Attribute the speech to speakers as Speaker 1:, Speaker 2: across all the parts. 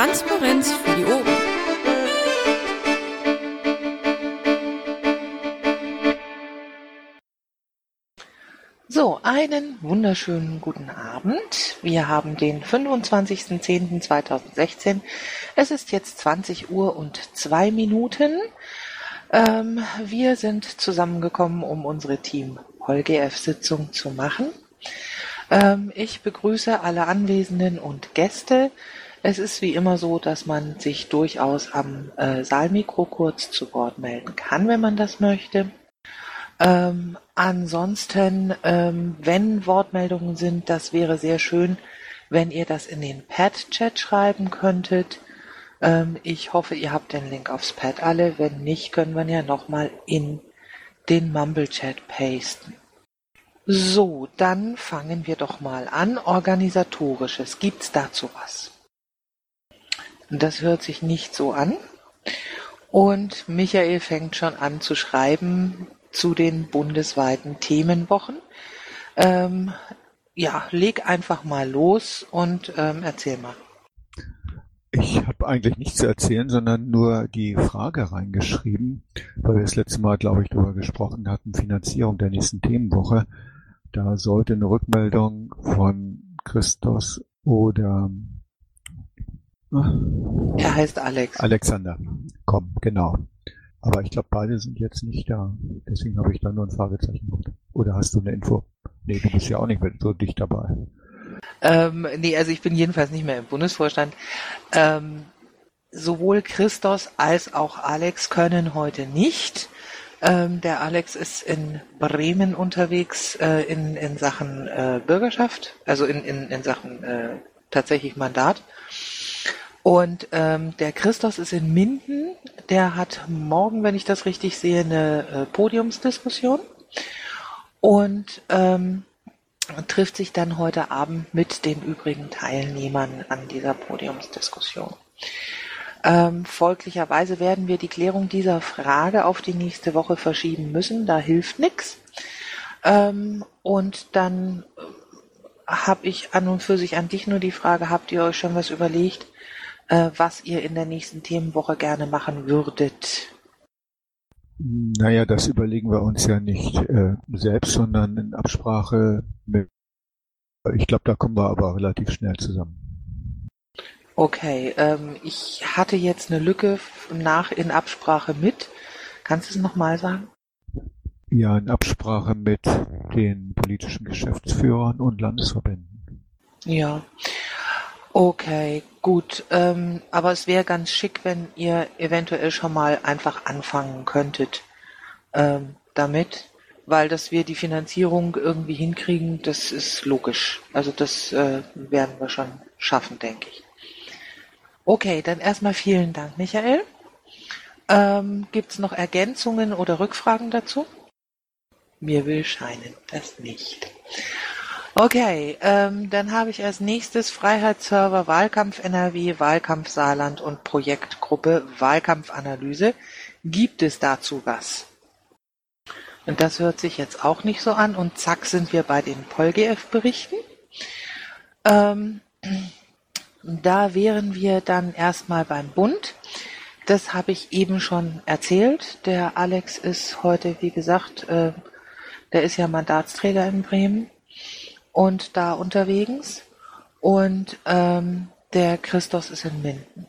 Speaker 1: Transparenz für die Ohren.
Speaker 2: So, einen wunderschönen guten Abend. Wir haben den 25.10.2016. Es ist jetzt 20 Uhr und zwei Minuten. Ähm, wir sind zusammengekommen, um unsere Team HolGF-Sitzung zu machen. Ähm, ich begrüße alle Anwesenden und Gäste. Es ist wie immer so, dass man sich durchaus am äh, Saalmikro kurz zu Wort melden kann, wenn man das möchte. Ähm, ansonsten, ähm, wenn Wortmeldungen sind, das wäre sehr schön, wenn ihr das in den Pad-Chat schreiben könntet. Ähm, ich hoffe, ihr habt den Link aufs Pad alle. Wenn nicht, können wir ja nochmal in den Mumble-Chat pasten. So, dann fangen wir doch mal an. Organisatorisches. Gibt's dazu was? Das hört sich nicht so an. Und Michael fängt schon an zu schreiben zu den bundesweiten Themenwochen. Ähm, ja, leg einfach mal los und ähm, erzähl mal.
Speaker 3: Ich habe eigentlich nichts zu erzählen, sondern nur die Frage reingeschrieben, weil wir das letzte Mal, glaube ich, darüber gesprochen hatten, Finanzierung der nächsten Themenwoche. Da sollte eine Rückmeldung von Christos oder
Speaker 2: er heißt Alex.
Speaker 3: Alexander kommen, genau. Aber ich glaube, beide sind jetzt nicht da. Deswegen habe ich da nur ein Fragezeichen gemacht. Oder hast du eine Info? Nee, du bist ja auch nicht mehr so dicht dabei.
Speaker 2: Ähm, nee, also ich bin jedenfalls nicht mehr im Bundesvorstand. Ähm, sowohl Christos als auch Alex können heute nicht. Ähm, der Alex ist in Bremen unterwegs äh, in, in Sachen äh, Bürgerschaft, also in, in, in Sachen äh, tatsächlich Mandat. Und ähm, der Christos ist in Minden. Der hat morgen, wenn ich das richtig sehe, eine äh, Podiumsdiskussion. Und ähm, trifft sich dann heute Abend mit den übrigen Teilnehmern an dieser Podiumsdiskussion. Ähm, folglicherweise werden wir die Klärung dieser Frage auf die nächste Woche verschieben müssen. Da hilft nichts. Ähm, und dann habe ich an und für sich an dich nur die Frage, habt ihr euch schon was überlegt, was ihr in der nächsten Themenwoche gerne machen würdet?
Speaker 3: Naja, das überlegen wir uns ja nicht äh, selbst, sondern in Absprache mit. Ich glaube, da kommen wir aber relativ schnell zusammen.
Speaker 2: Okay, ähm, ich hatte jetzt eine Lücke nach in Absprache mit. Kannst du es nochmal sagen?
Speaker 3: Ja, in Absprache mit den politischen Geschäftsführern und Landesverbänden.
Speaker 2: Ja. Okay, gut. Ähm, aber es wäre ganz schick, wenn ihr eventuell schon mal einfach anfangen könntet ähm, damit, weil dass wir die Finanzierung irgendwie hinkriegen, das ist logisch. Also das äh, werden wir schon schaffen, denke ich. Okay, dann erstmal vielen Dank, Michael. Ähm, Gibt es noch Ergänzungen oder Rückfragen dazu? Mir will scheinen, das nicht. Okay, ähm, dann habe ich als nächstes Freiheitsserver Wahlkampf NRW, Wahlkampf Saarland und Projektgruppe Wahlkampfanalyse. Gibt es dazu was? Und das hört sich jetzt auch nicht so an und zack sind wir bei den PolGF-Berichten. Ähm, da wären wir dann erstmal beim Bund. Das habe ich eben schon erzählt. Der Alex ist heute, wie gesagt, äh, der ist ja Mandatsträger in Bremen und da unterwegs. Und ähm, der Christos ist in Minden.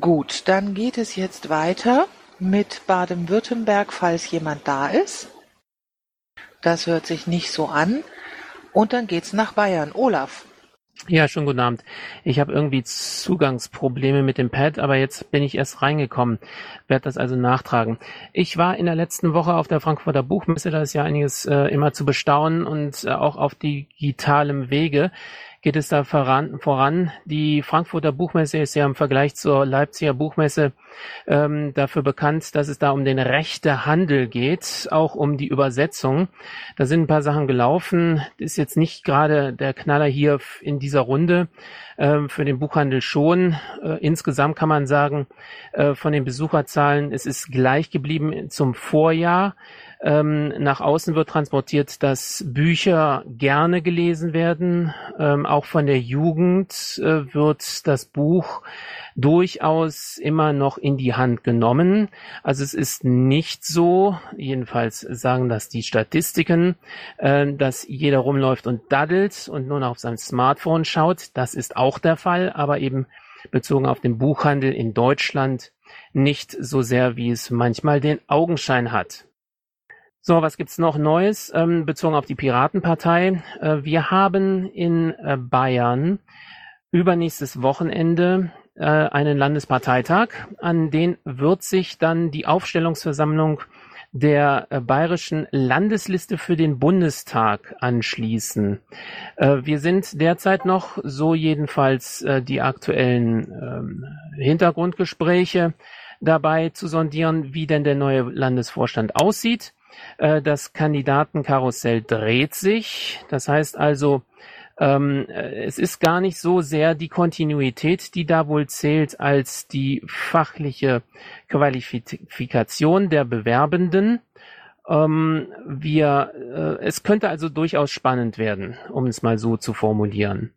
Speaker 2: Gut, dann geht es jetzt weiter mit Baden-Württemberg, falls jemand da ist. Das hört sich nicht so an. Und dann geht's nach Bayern. Olaf.
Speaker 4: Ja, schon guten Abend. Ich habe irgendwie Zugangsprobleme mit dem Pad, aber jetzt bin ich erst reingekommen, werde das also nachtragen. Ich war in der letzten Woche auf der Frankfurter Buchmesse, da ist ja einiges äh, immer zu bestaunen und äh, auch auf digitalem Wege geht es da voran. voran. Die Frankfurter Buchmesse ist ja im Vergleich zur Leipziger Buchmesse ähm, dafür bekannt, dass es da um den rechte Handel geht, auch um die Übersetzung. Da sind ein paar Sachen gelaufen. Ist jetzt nicht gerade der Knaller hier in dieser Runde. Ähm, für den Buchhandel schon. Äh, insgesamt kann man sagen, äh, von den Besucherzahlen, es ist gleich geblieben zum Vorjahr. Ähm, nach außen wird transportiert, dass Bücher gerne gelesen werden. Ähm, auch von der Jugend äh, wird das Buch durchaus immer noch in die Hand genommen. Also es ist nicht so, jedenfalls sagen das die Statistiken, äh, dass jeder rumläuft und daddelt und nur noch auf sein Smartphone schaut. Das ist auch der Fall, aber eben bezogen auf den Buchhandel in Deutschland nicht so sehr, wie es manchmal den Augenschein hat. So, was gibt's noch Neues ähm, bezogen auf die Piratenpartei? Äh, wir haben in äh, Bayern übernächstes Wochenende äh, einen Landesparteitag, an den wird sich dann die Aufstellungsversammlung der äh, bayerischen Landesliste für den Bundestag anschließen. Äh, wir sind derzeit noch, so jedenfalls äh, die aktuellen ähm, Hintergrundgespräche, dabei zu sondieren, wie denn der neue Landesvorstand aussieht. Das Kandidatenkarussell dreht sich. Das heißt also, ähm, es ist gar nicht so sehr die Kontinuität, die da wohl zählt, als die fachliche Qualifikation der Bewerbenden. Ähm, wir, äh, es könnte also durchaus spannend werden, um es mal so zu formulieren.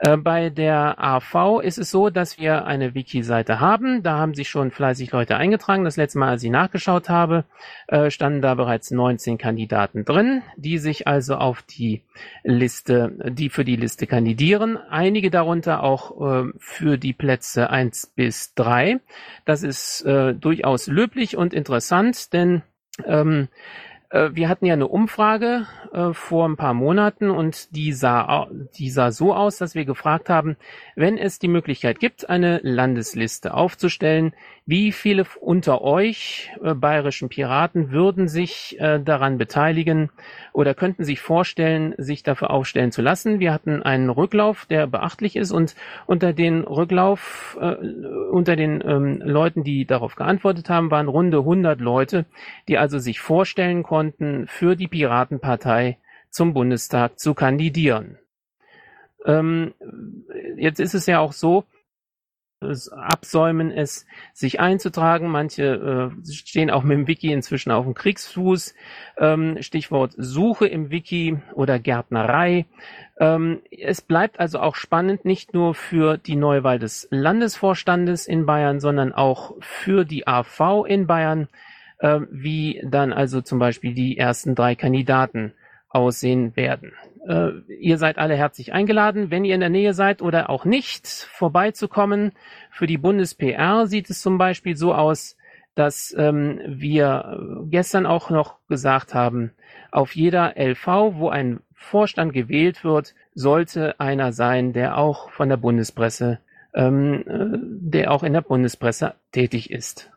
Speaker 4: Äh, bei der AV ist es so, dass wir eine Wiki-Seite haben. Da haben sich schon fleißig Leute eingetragen. Das letzte Mal, als ich nachgeschaut habe, äh, standen da bereits 19 Kandidaten drin, die sich also auf die Liste, die für die Liste kandidieren. Einige darunter auch äh, für die Plätze eins bis drei. Das ist äh, durchaus löblich und interessant, denn ähm, äh, wir hatten ja eine Umfrage äh, vor ein paar Monaten und die sah, die sah so aus, dass wir gefragt haben, wenn es die Möglichkeit gibt, eine Landesliste aufzustellen, wie viele unter euch äh, bayerischen Piraten würden sich äh, daran beteiligen oder könnten sich vorstellen, sich dafür aufstellen zu lassen? Wir hatten einen Rücklauf, der beachtlich ist und unter den Rücklauf, äh, unter den ähm, Leuten, die darauf geantwortet haben, waren runde 100 Leute, die also sich vorstellen konnten, für die Piratenpartei zum Bundestag zu kandidieren. Ähm, jetzt ist es ja auch so, absäumen es, sich einzutragen. Manche äh, stehen auch mit dem Wiki inzwischen auf dem Kriegsfuß. Ähm, Stichwort Suche im Wiki oder Gärtnerei. Ähm, es bleibt also auch spannend, nicht nur für die Neuwahl des Landesvorstandes in Bayern, sondern auch für die AV in Bayern, äh, wie dann also zum Beispiel die ersten drei Kandidaten aussehen werden. Äh, ihr seid alle herzlich eingeladen, wenn ihr in der Nähe seid oder auch nicht, vorbeizukommen. Für die Bundes-PR sieht es zum Beispiel so aus, dass ähm, wir gestern auch noch gesagt haben, auf jeder LV, wo ein Vorstand gewählt wird, sollte einer sein, der auch von der Bundespresse, ähm, äh, der auch in der Bundespresse tätig ist.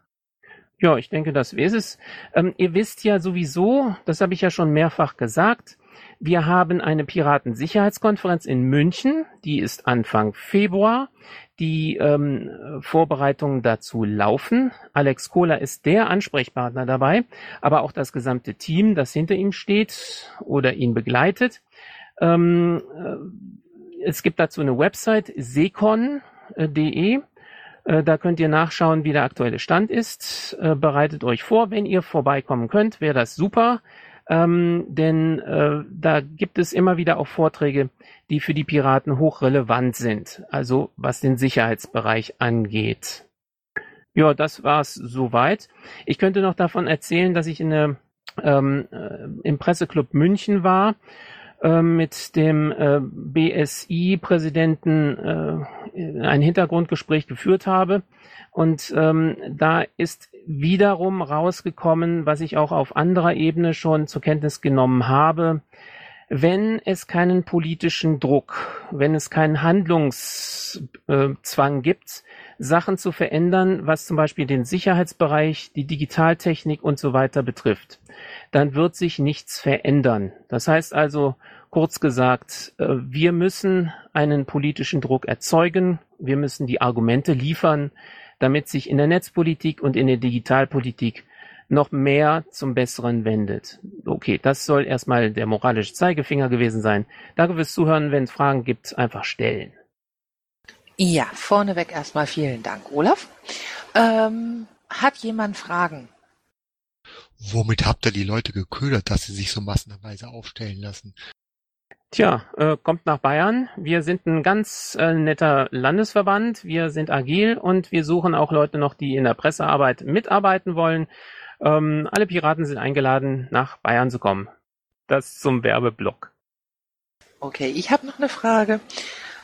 Speaker 4: Ja, ich denke, das wäre es. Ähm, ihr wisst ja sowieso, das habe ich ja schon mehrfach gesagt, wir haben eine Piratensicherheitskonferenz in München, die ist Anfang Februar. Die ähm, Vorbereitungen dazu laufen. Alex Kohler ist der Ansprechpartner dabei, aber auch das gesamte Team, das hinter ihm steht oder ihn begleitet. Ähm, äh, es gibt dazu eine Website secon.de. Äh, da könnt ihr nachschauen, wie der aktuelle Stand ist. Äh, bereitet euch vor, wenn ihr vorbeikommen könnt, wäre das super ähm, denn äh, da gibt es immer wieder auch Vorträge, die für die Piraten hochrelevant sind, also was den Sicherheitsbereich angeht. Ja, das war's soweit. Ich könnte noch davon erzählen, dass ich in der, ähm, äh, im Presseclub München war mit dem äh, BSI-Präsidenten äh, ein Hintergrundgespräch geführt habe. Und ähm, da ist wiederum rausgekommen, was ich auch auf anderer Ebene schon zur Kenntnis genommen habe, wenn es keinen politischen Druck, wenn es keinen Handlungszwang gibt, Sachen zu verändern, was zum Beispiel den Sicherheitsbereich, die Digitaltechnik und so weiter betrifft, dann wird sich nichts verändern. Das heißt also, kurz gesagt, äh, wir müssen einen politischen Druck erzeugen, wir müssen die Argumente liefern, damit sich in der Netzpolitik und in der Digitalpolitik noch mehr zum Besseren wendet. Okay, das soll erstmal der moralische Zeigefinger gewesen sein. Danke fürs Zuhören. Wenn es Fragen gibt, einfach stellen.
Speaker 2: Ja, vorneweg erstmal vielen Dank, Olaf. Ähm, hat jemand Fragen?
Speaker 1: Womit habt ihr die Leute geködert, dass sie sich so massenweise aufstellen lassen?
Speaker 4: Tja, äh, kommt nach Bayern. Wir sind ein ganz äh, netter Landesverband. Wir sind agil und wir suchen auch Leute noch, die in der Pressearbeit mitarbeiten wollen. Ähm, alle Piraten sind eingeladen, nach Bayern zu kommen. Das zum Werbeblock.
Speaker 2: Okay, ich habe noch eine Frage.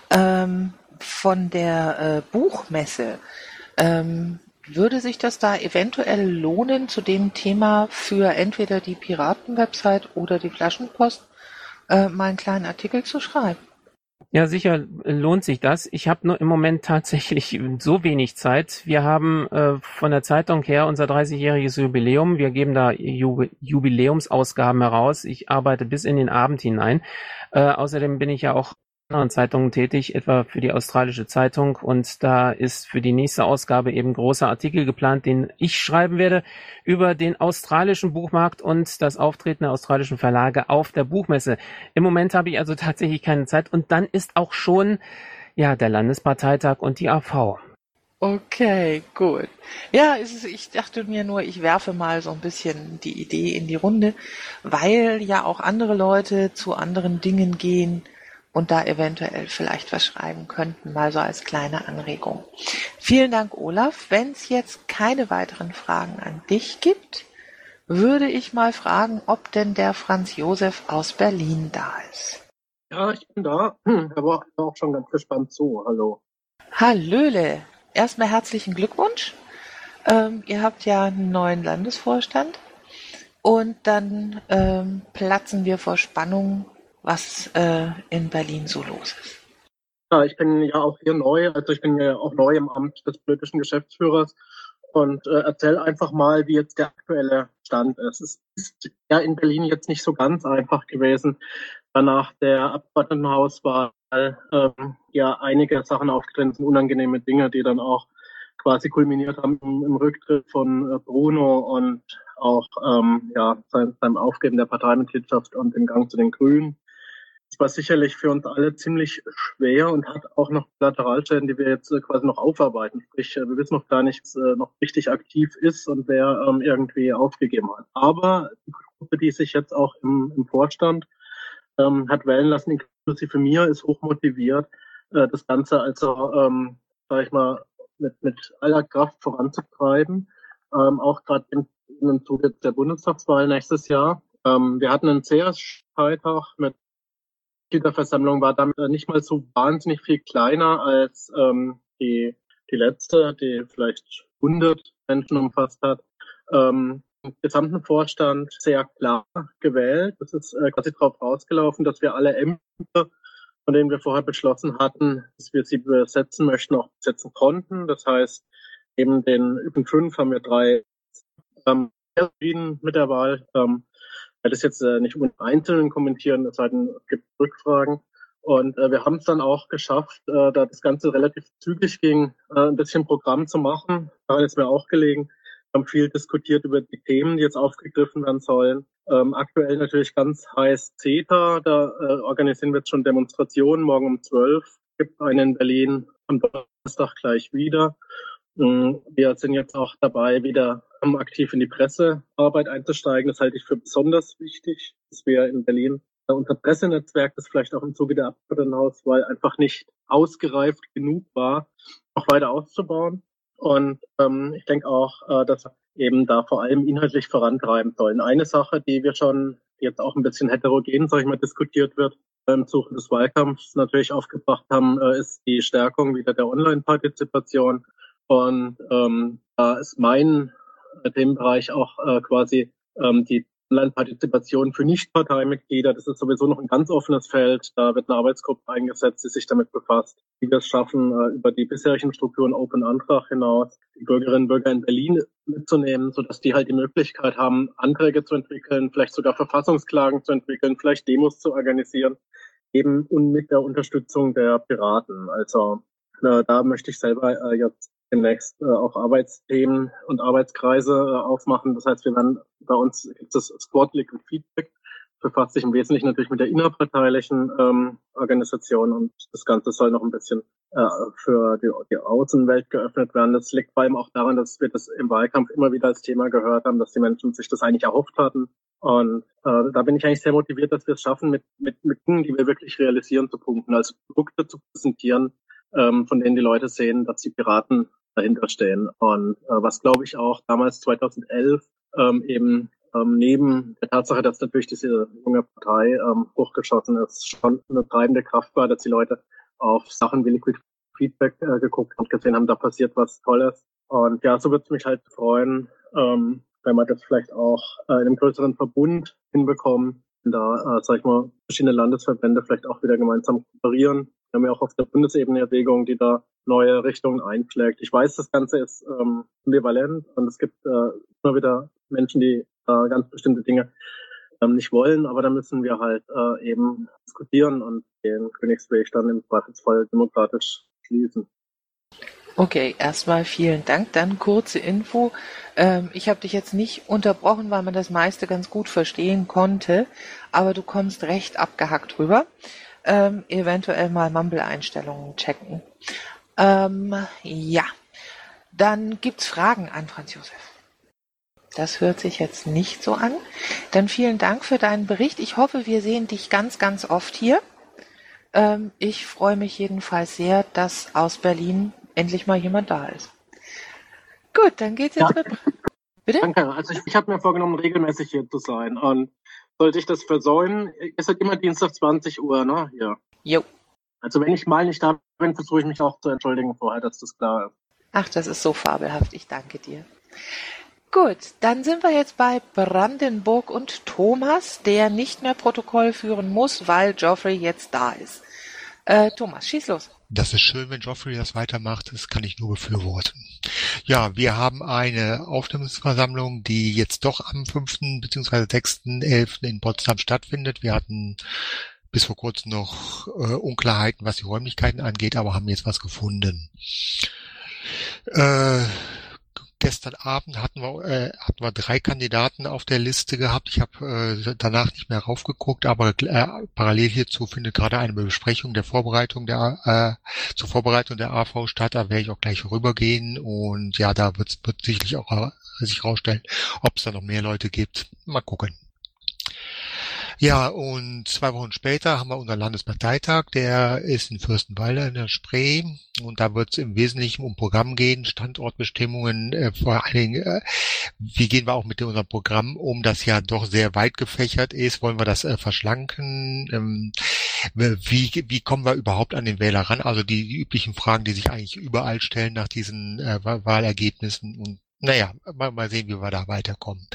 Speaker 2: Ähm, von der äh, Buchmesse. Ähm, würde sich das da eventuell lohnen, zu dem Thema für entweder die Piraten-Website oder die Flaschenpost äh, mal einen kleinen Artikel zu schreiben?
Speaker 4: Ja, sicher lohnt sich das. Ich habe nur im Moment tatsächlich so wenig Zeit. Wir haben äh, von der Zeitung her unser 30-jähriges Jubiläum. Wir geben da Ju Jubiläumsausgaben heraus. Ich arbeite bis in den Abend hinein. Äh, außerdem bin ich ja auch anderen Zeitungen tätig, etwa für die Australische Zeitung. Und da ist für die nächste Ausgabe eben großer Artikel geplant, den ich schreiben werde über den australischen Buchmarkt und das Auftreten der australischen Verlage auf der Buchmesse. Im Moment habe ich also tatsächlich keine Zeit. Und dann ist auch schon ja der Landesparteitag und die AV.
Speaker 2: Okay, gut. Ja, ich dachte mir nur, ich werfe mal so ein bisschen die Idee in die Runde, weil ja auch andere Leute zu anderen Dingen gehen und da eventuell vielleicht was schreiben könnten, mal so als kleine Anregung. Vielen Dank, Olaf. Wenn es jetzt keine weiteren Fragen an dich gibt, würde ich mal fragen, ob denn der Franz Josef aus Berlin da ist.
Speaker 5: Ja, ich bin da. Hm, er war auch schon ganz gespannt zu. Hallo.
Speaker 2: Hallöle. Erstmal herzlichen Glückwunsch. Ähm, ihr habt ja einen neuen Landesvorstand. Und dann ähm, platzen wir vor Spannung, was äh, in Berlin so los ist.
Speaker 5: Ja, ich bin ja auch hier neu, also ich bin ja auch neu im Amt des politischen Geschäftsführers und äh, erzähl einfach mal, wie jetzt der aktuelle Stand ist. Es ist ja in Berlin jetzt nicht so ganz einfach gewesen, danach der Abgeordnetenhauswahl ähm, ja einige Sachen aufgetreten sind, unangenehme Dinge, die dann auch quasi kulminiert haben im, im Rücktritt von äh, Bruno und auch ähm, ja, sein, seinem Aufgeben der Parteimitgliedschaft und dem Gang zu den Grünen. Es war sicherlich für uns alle ziemlich schwer und hat auch noch Lateralschäden, die wir jetzt äh, quasi noch aufarbeiten. Sprich, äh, wir wissen noch gar nicht, was äh, noch richtig aktiv ist und wer ähm, irgendwie aufgegeben hat. Aber die Gruppe, die sich jetzt auch im, im Vorstand ähm, hat wählen lassen, inklusive mir, ist hochmotiviert, äh, das Ganze also, ähm, sag ich mal, mit, mit aller Kraft voranzutreiben. Ähm, auch gerade im, im Zuge der Bundestagswahl nächstes Jahr. Ähm, wir hatten einen CS-Freitag mit Mitgliederversammlung war damit nicht mal so wahnsinnig viel kleiner als ähm, die, die letzte, die vielleicht 100 Menschen umfasst hat. Ähm, im gesamten Vorstand sehr klar gewählt. Das ist äh, quasi darauf rausgelaufen, dass wir alle Ämter, von denen wir vorher beschlossen hatten, dass wir sie besetzen möchten, auch besetzen konnten. Das heißt, eben den übrigen fünf haben wir drei ähm, mit der Wahl. Ähm, werde es jetzt äh, nicht unbedingt einzeln kommentieren, es sei denn, es gibt Rückfragen. Und äh, wir haben es dann auch geschafft, äh, da das Ganze relativ zügig ging, äh, ein bisschen Programm zu machen. Daran ist mir auch gelegen. Wir haben viel diskutiert über die Themen, die jetzt aufgegriffen werden sollen. Ähm, aktuell natürlich ganz heiß CETA. Da äh, organisieren wir jetzt schon Demonstrationen. Morgen um 12 gibt eine in Berlin am Donnerstag gleich wieder. Ähm, wir sind jetzt auch dabei, wieder aktiv in die Pressearbeit einzusteigen. Das halte ich für besonders wichtig, dass wir in Berlin äh, unser Pressenetzwerk, das vielleicht auch im Zuge der Abgeordnetenhauswahl einfach nicht ausgereift genug war, noch weiter auszubauen. Und ähm, ich denke auch, äh, dass wir eben da vor allem inhaltlich vorantreiben sollen. Eine Sache, die wir schon jetzt auch ein bisschen heterogen, sage ich mal, diskutiert wird, im Zuge des Wahlkampfs natürlich aufgebracht haben, äh, ist die Stärkung wieder der Online-Partizipation. Und ähm, da ist mein äh, Themenbereich auch äh, quasi ähm, die Online-Partizipation für Nichtparteimitglieder. Das ist sowieso noch ein ganz offenes Feld. Da wird eine Arbeitsgruppe eingesetzt, die sich damit befasst, wie wir es schaffen, äh, über die bisherigen Strukturen Open Antrag hinaus die Bürgerinnen und Bürger in Berlin mitzunehmen, sodass die halt die Möglichkeit haben, Anträge zu entwickeln, vielleicht sogar Verfassungsklagen zu entwickeln, vielleicht Demos zu organisieren, eben und mit der Unterstützung der Piraten. Also äh, da möchte ich selber äh, jetzt demnächst äh, auch Arbeitsthemen und Arbeitskreise äh, aufmachen. Das heißt, wir werden bei uns gibt es Squad Liquid Feedback. Befasst sich im Wesentlichen natürlich mit der innerparteilichen ähm, Organisation und das Ganze soll noch ein bisschen äh, für die, die Außenwelt geöffnet werden. Das liegt vor allem auch daran, dass wir das im Wahlkampf immer wieder als Thema gehört haben, dass die Menschen sich das eigentlich erhofft hatten. Und äh, da bin ich eigentlich sehr motiviert, dass wir es schaffen, mit, mit, Dingen, die wir wirklich realisieren, zu punkten, also Produkte zu präsentieren, ähm, von denen die Leute sehen, dass die Piraten dahinter stehen. Und äh, was, glaube ich, auch damals 2011 ähm, eben ähm, neben der Tatsache, dass natürlich diese junge Partei ähm, hochgeschossen ist, schon eine treibende Kraft war, dass die Leute auf Sachen wie Liquid Feedback äh, geguckt und gesehen haben, da passiert was Tolles. Und ja, so würde es mich halt freuen, ähm, wenn wir das vielleicht auch äh, in einem größeren Verbund hinbekommen, da, äh, sag ich mal, verschiedene Landesverbände vielleicht auch wieder gemeinsam kooperieren. Wir haben ja auch auf der Bundesebene Erwägungen, die da neue Richtungen einschlägt. Ich weiß, das Ganze ist ähm, ambivalent und es gibt äh, immer wieder Menschen, die äh, ganz bestimmte Dinge ähm, nicht wollen, aber da müssen wir halt äh, eben diskutieren und den Königsweg dann im Zweifelsfall demokratisch schließen.
Speaker 2: Okay, erstmal vielen Dank. Dann kurze Info. Ähm, ich habe dich jetzt nicht unterbrochen, weil man das meiste ganz gut verstehen konnte, aber du kommst recht abgehackt rüber. Ähm, eventuell mal Mumble-Einstellungen checken. Ähm, ja, dann gibt's Fragen an Franz Josef. Das hört sich jetzt nicht so an. Dann vielen Dank für deinen Bericht. Ich hoffe, wir sehen dich ganz, ganz oft hier. Ähm, ich freue mich jedenfalls sehr, dass aus Berlin endlich mal jemand da ist. Gut, dann geht's jetzt
Speaker 5: ja. mit. Bitte? Danke. Also ich, ich habe mir vorgenommen, regelmäßig hier zu sein. Und sollte ich das versäumen, ist es immer Dienstag 20 Uhr, ne? Ja.
Speaker 2: Jo.
Speaker 5: Also wenn ich mal nicht da bin, versuche ich mich auch zu entschuldigen vorher, dass das klar ist.
Speaker 2: Ach, das ist so fabelhaft. Ich danke dir. Gut, dann sind wir jetzt bei Brandenburg und Thomas, der nicht mehr Protokoll führen muss, weil Geoffrey jetzt da ist. Äh, Thomas, schieß los.
Speaker 1: Das ist schön, wenn Geoffrey das weitermacht. Das kann ich nur befürworten. Ja, wir haben eine Aufstellungsversammlung, die jetzt doch am 5. bzw. 6.11. in Potsdam stattfindet. Wir hatten bis vor kurzem noch äh, Unklarheiten, was die Räumlichkeiten angeht, aber haben jetzt was gefunden. Äh, gestern Abend hatten wir, äh, hatten wir drei Kandidaten auf der Liste gehabt. Ich habe äh, danach nicht mehr raufgeguckt, aber äh, parallel hierzu findet gerade eine Besprechung der Vorbereitung der äh, zur Vorbereitung der AV statt. Da werde ich auch gleich rübergehen und ja, da wird, wird sicherlich auch äh, sich rausstellen, ob es da noch mehr Leute gibt. Mal gucken. Ja, und zwei Wochen später haben wir unseren Landesparteitag, der ist in Fürstenwalde in der Spree. Und da wird es im Wesentlichen um Programm gehen, Standortbestimmungen, äh, vor allen Dingen, äh, wie gehen wir auch mit unserem Programm um, das ja doch sehr weit gefächert ist, wollen wir das äh, verschlanken, ähm, wie, wie kommen wir überhaupt an den Wähler ran, also die, die üblichen Fragen, die sich eigentlich überall stellen nach diesen äh, Wahlergebnissen. Und naja, mal, mal sehen, wie wir da weiterkommen.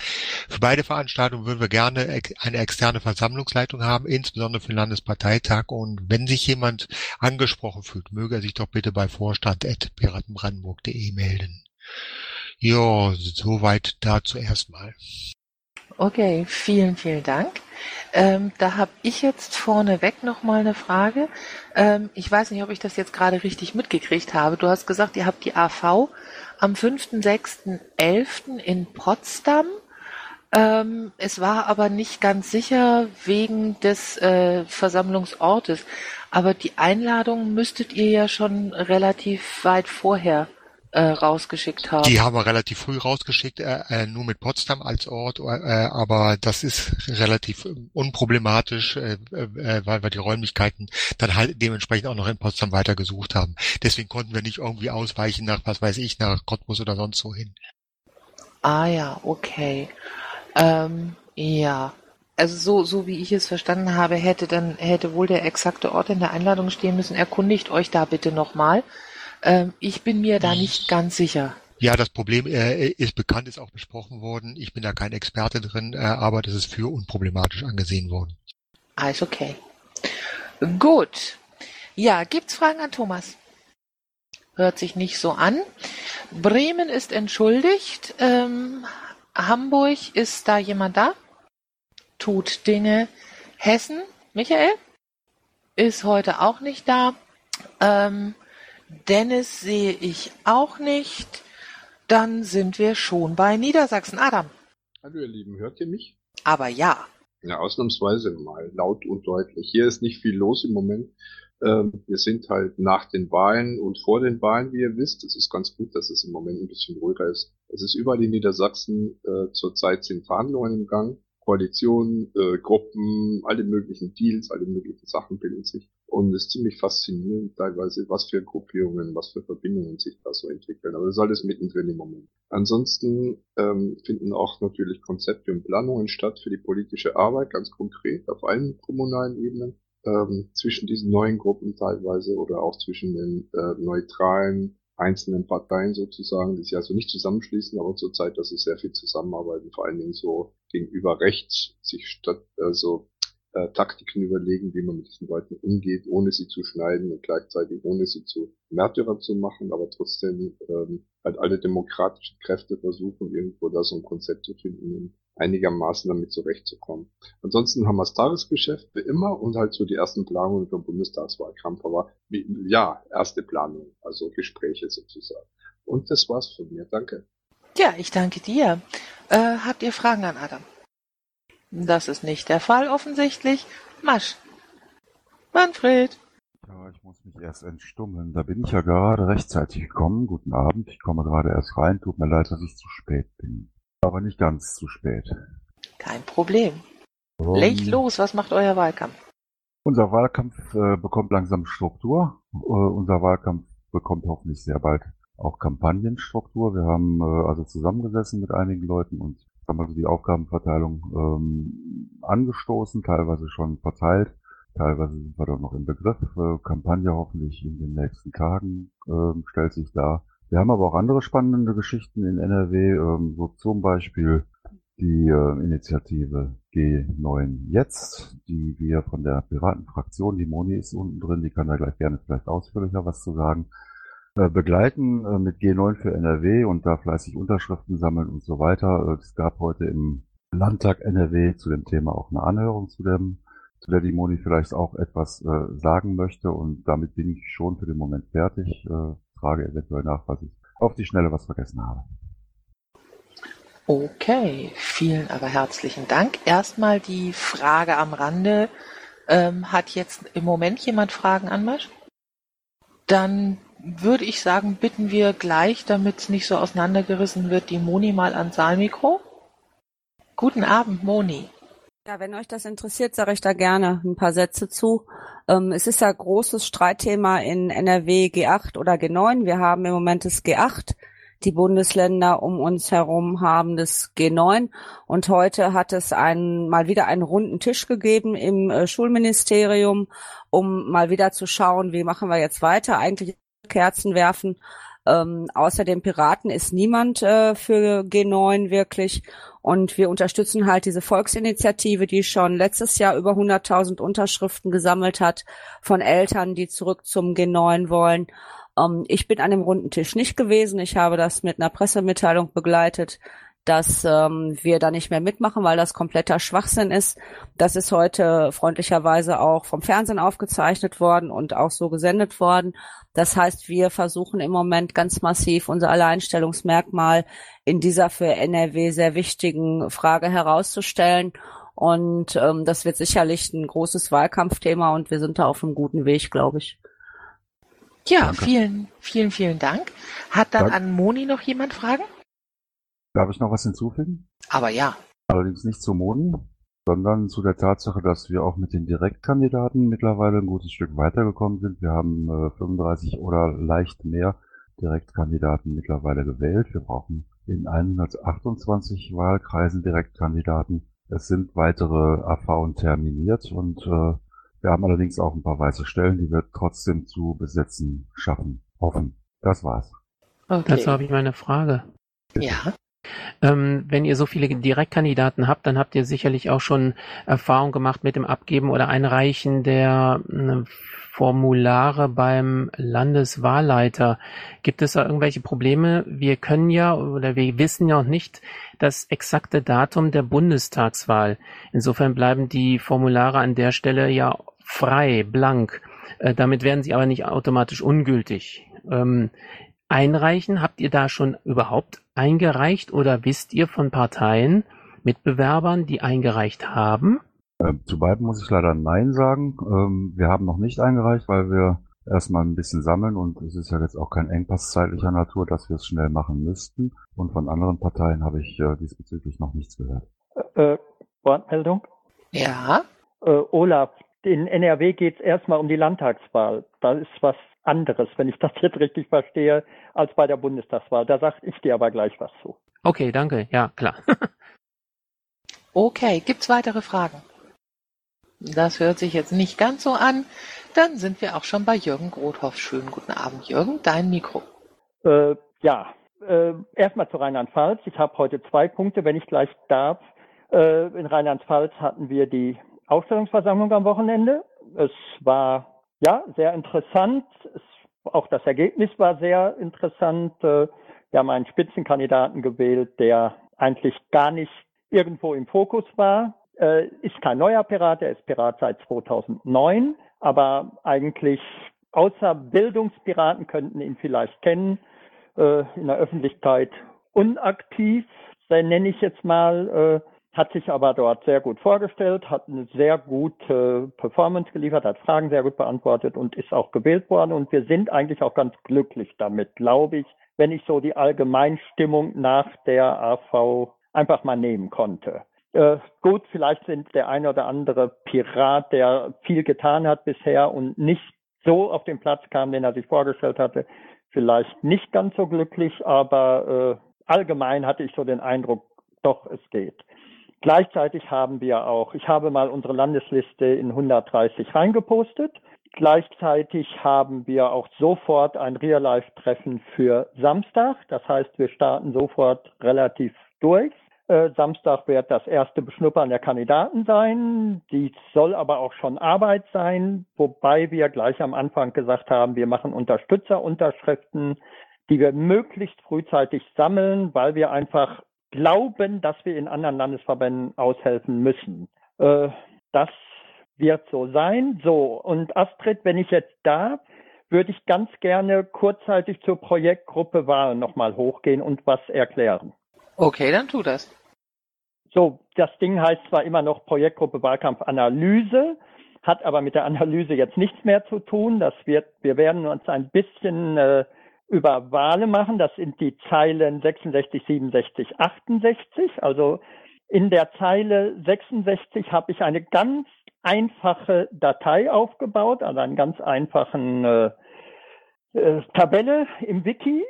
Speaker 1: Für beide Veranstaltungen würden wir gerne eine externe Versammlungsleitung haben, insbesondere für den Landesparteitag. Und wenn sich jemand angesprochen fühlt, möge er sich doch bitte bei vorstand.piratenbrandenburg.de melden. Ja, soweit dazu erstmal.
Speaker 2: Okay, vielen, vielen Dank. Ähm, da habe ich jetzt vorneweg nochmal eine Frage. Ähm, ich weiß nicht, ob ich das jetzt gerade richtig mitgekriegt habe. Du hast gesagt, ihr habt die AV am 5.6.11. in Potsdam. Ähm, es war aber nicht ganz sicher wegen des äh, Versammlungsortes. Aber die Einladung müsstet ihr ja schon relativ weit vorher äh, rausgeschickt haben.
Speaker 1: Die haben wir relativ früh rausgeschickt, äh, äh, nur mit Potsdam als Ort, äh, aber das ist relativ unproblematisch, äh, äh, weil wir die Räumlichkeiten dann halt dementsprechend auch noch in Potsdam weiter gesucht haben. Deswegen konnten wir nicht irgendwie ausweichen nach, was weiß ich, nach Cottbus oder sonst so hin.
Speaker 2: Ah ja, okay. Ähm, ja. Also so, so wie ich es verstanden habe, hätte dann, hätte wohl der exakte Ort in der Einladung stehen müssen. Erkundigt euch da bitte nochmal. Ähm, ich bin mir da nicht ganz sicher.
Speaker 1: Ja, das Problem äh, ist bekannt, ist auch besprochen worden. Ich bin da kein Experte drin, äh, aber das ist für unproblematisch angesehen worden.
Speaker 2: Alles okay. Gut. Ja, gibt's Fragen an Thomas? Hört sich nicht so an. Bremen ist entschuldigt. Ähm, Hamburg ist da jemand da? Tut Dinge. Hessen, Michael, ist heute auch nicht da. Ähm, Dennis sehe ich auch nicht. Dann sind wir schon bei Niedersachsen. Adam.
Speaker 6: Hallo ihr Lieben, hört ihr mich?
Speaker 2: Aber ja.
Speaker 6: Ja, ausnahmsweise mal laut und deutlich. Hier ist nicht viel los im Moment. Ähm, wir sind halt nach den Wahlen und vor den Wahlen, wie ihr wisst. Es ist ganz gut, dass es im Moment ein bisschen ruhiger ist. Es ist überall in Niedersachsen äh, zurzeit sind Verhandlungen im Gang. Koalitionen, äh, Gruppen, alle möglichen Deals, alle möglichen Sachen bilden sich. Und es ist ziemlich faszinierend teilweise, was für Gruppierungen, was für Verbindungen sich da so entwickeln. Aber das ist alles mittendrin im Moment. Ansonsten ähm, finden auch natürlich Konzepte und Planungen statt für die politische Arbeit, ganz konkret auf allen kommunalen Ebenen ähm, zwischen diesen neuen Gruppen teilweise oder auch zwischen den äh, neutralen einzelnen Parteien sozusagen, die sich also nicht zusammenschließen, aber zurzeit, dass sie sehr viel zusammenarbeiten, vor allen Dingen so gegenüber rechts, sich statt also äh, Taktiken überlegen, wie man mit diesen Leuten umgeht, ohne sie zu schneiden und gleichzeitig ohne sie zu Märtyrern zu machen, aber trotzdem ähm, halt alle demokratischen Kräfte versuchen, irgendwo da so ein Konzept zu finden, einigermaßen damit zurechtzukommen. Ansonsten haben wir das Tagesgeschäft wie immer und halt so die ersten Planungen den Bundestagswahlkampf, aber wie, ja, erste Planung, also Gespräche sozusagen. Und das war's von mir. Danke.
Speaker 2: Ja, ich danke dir. Äh, habt ihr Fragen an Adam? Das ist nicht der Fall offensichtlich. Masch. Manfred.
Speaker 7: Ja, ich muss mich erst entstummeln. Da bin ich ja gerade rechtzeitig gekommen. Guten Abend. Ich komme gerade erst rein. Tut mir leid, dass ich zu spät bin. Aber nicht ganz zu spät.
Speaker 2: Kein Problem. Um, Legt los, was macht euer Wahlkampf?
Speaker 7: Unser Wahlkampf äh, bekommt langsam Struktur. Äh, unser Wahlkampf bekommt hoffentlich sehr bald auch Kampagnenstruktur. Wir haben äh, also zusammengesessen mit einigen Leuten und haben also die Aufgabenverteilung ähm, angestoßen, teilweise schon verteilt. Teilweise sind wir doch noch im Begriff. Äh, Kampagne hoffentlich in den nächsten Tagen äh, stellt sich da. Wir haben aber auch andere spannende Geschichten in NRW, ähm, so zum Beispiel die äh, Initiative G9 Jetzt, die wir von der Piratenfraktion, die Moni ist unten drin, die kann da gleich gerne vielleicht ausführlicher was zu sagen, begleiten äh, mit G9 für NRW und da fleißig Unterschriften sammeln und so weiter. Äh, es gab heute im Landtag NRW zu dem Thema auch eine Anhörung zu dem zu der die Moni vielleicht auch etwas äh, sagen möchte und damit bin ich schon für den Moment fertig. Äh, frage eventuell nach, was ich auf die Schnelle was vergessen habe.
Speaker 2: Okay, vielen aber herzlichen Dank. Erstmal die Frage am Rande. Ähm, hat jetzt im Moment jemand Fragen an mich? Dann würde ich sagen, bitten wir gleich, damit es nicht so auseinandergerissen wird, die Moni mal ans Saalmikro. Guten Abend, Moni.
Speaker 8: Ja, wenn euch das interessiert, sage ich da gerne ein paar Sätze zu. Ähm, es ist ja großes Streitthema in NRW G8 oder G9. Wir haben im Moment das G8. Die Bundesländer um uns herum haben das G9 und heute hat es einen, mal wieder einen runden Tisch gegeben im äh, Schulministerium, um mal wieder zu schauen, wie machen wir jetzt weiter. Eigentlich Kerzen werfen. Ähm, außer den Piraten ist niemand äh, für G9 wirklich. Und wir unterstützen halt diese Volksinitiative, die schon letztes Jahr über 100.000 Unterschriften gesammelt hat von Eltern, die zurück zum G9 wollen. Ähm, ich bin an dem runden Tisch nicht gewesen. Ich habe das mit einer Pressemitteilung begleitet dass ähm, wir da nicht mehr mitmachen, weil das kompletter Schwachsinn ist. Das ist heute freundlicherweise auch vom Fernsehen aufgezeichnet worden und auch so gesendet worden. Das heißt, wir versuchen im Moment ganz massiv unser Alleinstellungsmerkmal in dieser für NRW sehr wichtigen Frage herauszustellen. Und ähm, das wird sicherlich ein großes Wahlkampfthema und wir sind da auf einem guten Weg, glaube ich.
Speaker 2: Ja, Danke. vielen, vielen, vielen Dank. Hat dann Dank. an Moni noch jemand Fragen?
Speaker 7: Darf ich noch was hinzufügen?
Speaker 2: Aber ja.
Speaker 7: Allerdings nicht zu Moni, sondern zu der Tatsache, dass wir auch mit den Direktkandidaten mittlerweile ein gutes Stück weitergekommen sind. Wir haben äh, 35 oder leicht mehr Direktkandidaten mittlerweile gewählt. Wir brauchen in 128 Wahlkreisen Direktkandidaten. Es sind weitere AV terminiert und äh, wir haben allerdings auch ein paar weiße Stellen, die wir trotzdem zu besetzen schaffen. Hoffen. Das war's.
Speaker 4: Okay. Dazu habe ich meine Frage.
Speaker 2: Ja.
Speaker 4: Ähm, wenn ihr so viele Direktkandidaten habt, dann habt ihr sicherlich auch schon Erfahrung gemacht mit dem Abgeben oder Einreichen der äh, Formulare beim Landeswahlleiter. Gibt es da irgendwelche Probleme? Wir können ja oder wir wissen ja auch nicht das exakte Datum der Bundestagswahl. Insofern bleiben die Formulare an der Stelle ja frei, blank. Äh, damit werden sie aber nicht automatisch ungültig. Ähm, einreichen? Habt ihr da schon überhaupt eingereicht oder wisst ihr von Parteien, Mitbewerbern, die eingereicht haben?
Speaker 7: Äh, zu beiden muss ich leider Nein sagen. Ähm, wir haben noch nicht eingereicht, weil wir erstmal ein bisschen sammeln und es ist ja jetzt auch kein Engpass zeitlicher Natur, dass wir es schnell machen müssten. Und von anderen Parteien habe ich äh, diesbezüglich noch nichts gehört.
Speaker 9: Äh, Wortmeldung?
Speaker 2: Ja.
Speaker 9: Äh, Olaf, in NRW geht es erstmal um die Landtagswahl. Da ist was anderes, wenn ich das jetzt richtig verstehe, als bei der Bundestagswahl. Da sage ich dir aber gleich was zu.
Speaker 4: Okay, danke. Ja, klar.
Speaker 2: okay, gibt's weitere Fragen? Das hört sich jetzt nicht ganz so an. Dann sind wir auch schon bei Jürgen Grothoff. Schönen guten Abend, Jürgen. Dein Mikro.
Speaker 9: Äh, ja, äh, erstmal zu Rheinland-Pfalz. Ich habe heute zwei Punkte, wenn ich gleich darf. Äh, in Rheinland-Pfalz hatten wir die Aufstellungsversammlung am Wochenende. Es war ja sehr interessant. Es, auch das Ergebnis war sehr interessant. Äh, wir haben einen Spitzenkandidaten gewählt, der eigentlich gar nicht irgendwo im Fokus war. Äh, ist kein neuer Pirat, er ist Pirat seit 2009, aber eigentlich außer Bildungspiraten könnten ihn vielleicht kennen, äh, in der Öffentlichkeit unaktiv, nenne ich jetzt mal, hat sich aber dort sehr gut vorgestellt, hat eine sehr gute Performance geliefert, hat Fragen sehr gut beantwortet und ist auch gewählt worden. Und wir sind eigentlich auch ganz glücklich damit, glaube ich, wenn ich so die Allgemeinstimmung nach der AV einfach mal nehmen konnte. Äh, gut, vielleicht sind der eine oder andere Pirat, der viel getan hat bisher und nicht so auf den Platz kam, den er sich vorgestellt hatte, vielleicht nicht ganz so glücklich, aber äh, allgemein hatte ich so den Eindruck, doch, es geht. Gleichzeitig haben wir auch, ich habe mal unsere Landesliste in 130 reingepostet. Gleichzeitig haben wir auch sofort ein Real-Life-Treffen für Samstag. Das heißt, wir starten sofort relativ durch. Äh, Samstag wird das erste Beschnuppern der Kandidaten sein. Dies soll aber auch schon Arbeit sein, wobei wir gleich am Anfang gesagt haben, wir machen Unterstützerunterschriften, die wir möglichst frühzeitig sammeln, weil wir einfach glauben, dass wir in anderen Landesverbänden aushelfen müssen. Äh, das wird so sein. So, und Astrid, wenn ich jetzt darf, würde ich ganz gerne kurzzeitig zur Projektgruppe Wahl nochmal hochgehen und was erklären.
Speaker 2: Okay, dann tu das.
Speaker 9: So, das Ding heißt zwar immer noch Projektgruppe Wahlkampfanalyse, hat aber mit der Analyse jetzt nichts mehr zu tun. Das wird, wir werden uns ein bisschen äh, über Wale machen. Das sind die Zeilen 66, 67, 68. Also in der Zeile 66 habe ich eine ganz einfache Datei aufgebaut, also einen ganz einfachen äh, äh, Tabelle im Wiki.